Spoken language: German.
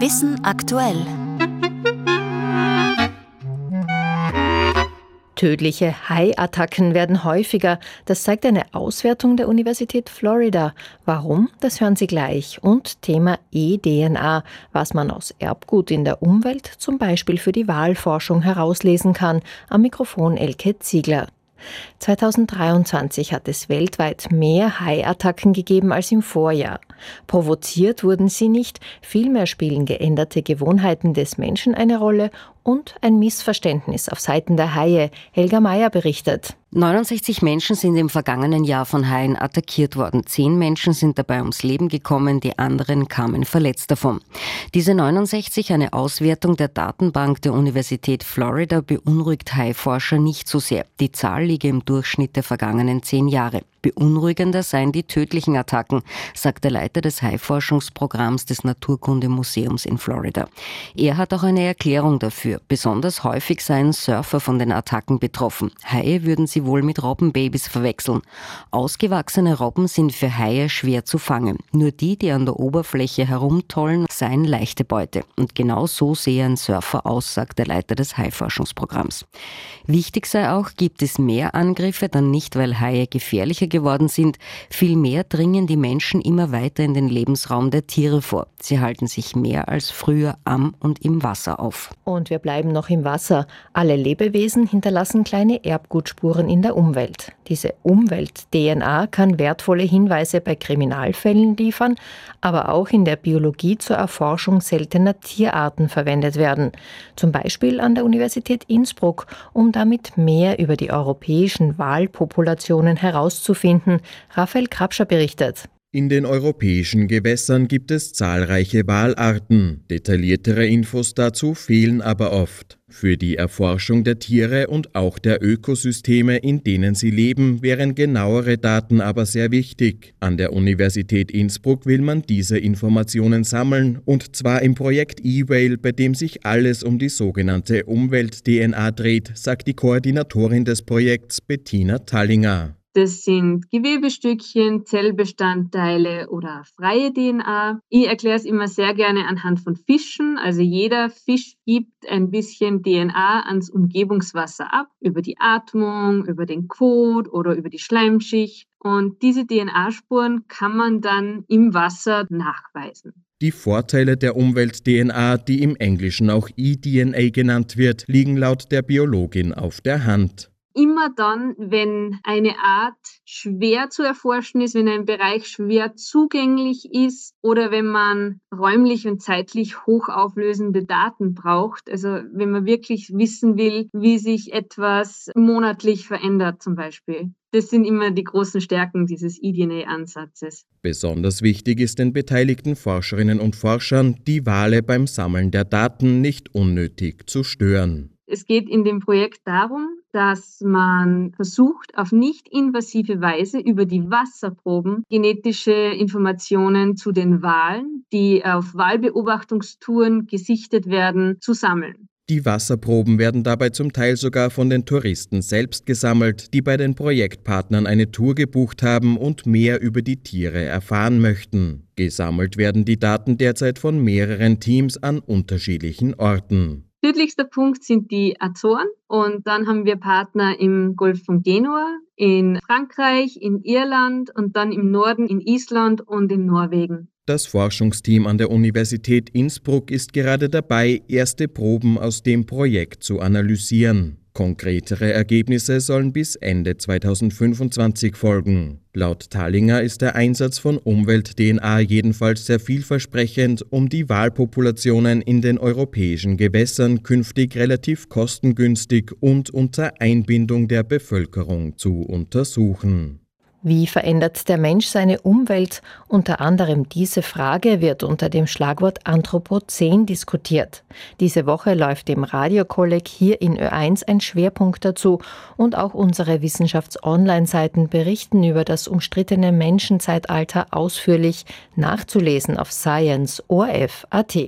Wissen aktuell. Tödliche Haiattacken werden häufiger. Das zeigt eine Auswertung der Universität Florida. Warum? Das hören Sie gleich. Und Thema eDNA, was man aus Erbgut in der Umwelt zum Beispiel für die Wahlforschung herauslesen kann. Am Mikrofon Elke Ziegler. 2023 hat es weltweit mehr Haiattacken gegeben als im Vorjahr. Provoziert wurden sie nicht, vielmehr spielen geänderte Gewohnheiten des Menschen eine Rolle und ein Missverständnis auf Seiten der Haie. Helga Mayer berichtet. 69 Menschen sind im vergangenen Jahr von Haien attackiert worden. Zehn Menschen sind dabei ums Leben gekommen, die anderen kamen verletzt davon. Diese 69, eine Auswertung der Datenbank der Universität Florida, beunruhigt Haiforscher nicht so sehr. Die Zahl liege im Durchschnitt der vergangenen zehn Jahre. Beunruhigender seien die tödlichen Attacken, sagt der Leiter des Haiforschungsprogramms des Naturkundemuseums in Florida. Er hat auch eine Erklärung dafür. Besonders häufig seien Surfer von den Attacken betroffen. Haie würden sie wohl mit Robbenbabys verwechseln. Ausgewachsene Robben sind für Haie schwer zu fangen. Nur die, die an der Oberfläche herumtollen, seien leichte Beute. Und genau so sehe ein Surfer aus, sagt der Leiter des Haiforschungsprogramms. Wichtig sei auch, gibt es mehr Angriffe, dann nicht, weil Haie gefährlicher geworden sind, vielmehr dringen die Menschen immer weiter in den Lebensraum der Tiere vor. Sie halten sich mehr als früher am und im Wasser auf. Und wir bleiben noch im Wasser. Alle Lebewesen hinterlassen kleine Erbgutspuren in der Umwelt. Diese Umwelt-DNA kann wertvolle Hinweise bei Kriminalfällen liefern, aber auch in der Biologie zur Erforschung seltener Tierarten verwendet werden. Zum Beispiel an der Universität Innsbruck, um damit mehr über die europäischen Walpopulationen herauszufinden finden. Raphael Krabscher berichtet. In den europäischen Gewässern gibt es zahlreiche Walarten. Detailliertere Infos dazu fehlen aber oft. Für die Erforschung der Tiere und auch der Ökosysteme, in denen sie leben, wären genauere Daten aber sehr wichtig. An der Universität Innsbruck will man diese Informationen sammeln, und zwar im Projekt E-Whale, bei dem sich alles um die sogenannte Umwelt-DNA dreht, sagt die Koordinatorin des Projekts Bettina Tallinger. Das sind Gewebestückchen, Zellbestandteile oder freie DNA. Ich erkläre es immer sehr gerne anhand von Fischen. Also jeder Fisch gibt ein bisschen DNA ans Umgebungswasser ab, über die Atmung, über den Kot oder über die Schleimschicht. Und diese DNA-Spuren kann man dann im Wasser nachweisen. Die Vorteile der Umwelt-DNA, die im Englischen auch eDNA genannt wird, liegen laut der Biologin auf der Hand immer dann, wenn eine Art schwer zu erforschen ist, wenn ein Bereich schwer zugänglich ist oder wenn man räumlich und zeitlich hochauflösende Daten braucht. Also wenn man wirklich wissen will, wie sich etwas monatlich verändert zum Beispiel. Das sind immer die großen Stärken dieses eDNA-Ansatzes. Besonders wichtig ist den beteiligten Forscherinnen und Forschern, die Wale beim Sammeln der Daten nicht unnötig zu stören. Es geht in dem Projekt darum, dass man versucht, auf nicht invasive Weise über die Wasserproben genetische Informationen zu den Walen, die auf Wahlbeobachtungstouren gesichtet werden, zu sammeln. Die Wasserproben werden dabei zum Teil sogar von den Touristen selbst gesammelt, die bei den Projektpartnern eine Tour gebucht haben und mehr über die Tiere erfahren möchten. Gesammelt werden die Daten derzeit von mehreren Teams an unterschiedlichen Orten. Südlichster Punkt sind die Azoren und dann haben wir Partner im Golf von Genua, in Frankreich, in Irland und dann im Norden in Island und in Norwegen. Das Forschungsteam an der Universität Innsbruck ist gerade dabei, erste Proben aus dem Projekt zu analysieren. Konkretere Ergebnisse sollen bis Ende 2025 folgen. Laut Tallinger ist der Einsatz von Umwelt-DNA jedenfalls sehr vielversprechend, um die Wahlpopulationen in den europäischen Gewässern künftig relativ kostengünstig und unter Einbindung der Bevölkerung zu untersuchen. Wie verändert der Mensch seine Umwelt? Unter anderem diese Frage wird unter dem Schlagwort Anthropozän diskutiert. Diese Woche läuft im Radiokolleg hier in Ö1 ein Schwerpunkt dazu und auch unsere Wissenschafts-Online-Seiten berichten über das umstrittene Menschenzeitalter ausführlich nachzulesen auf science.orf.at.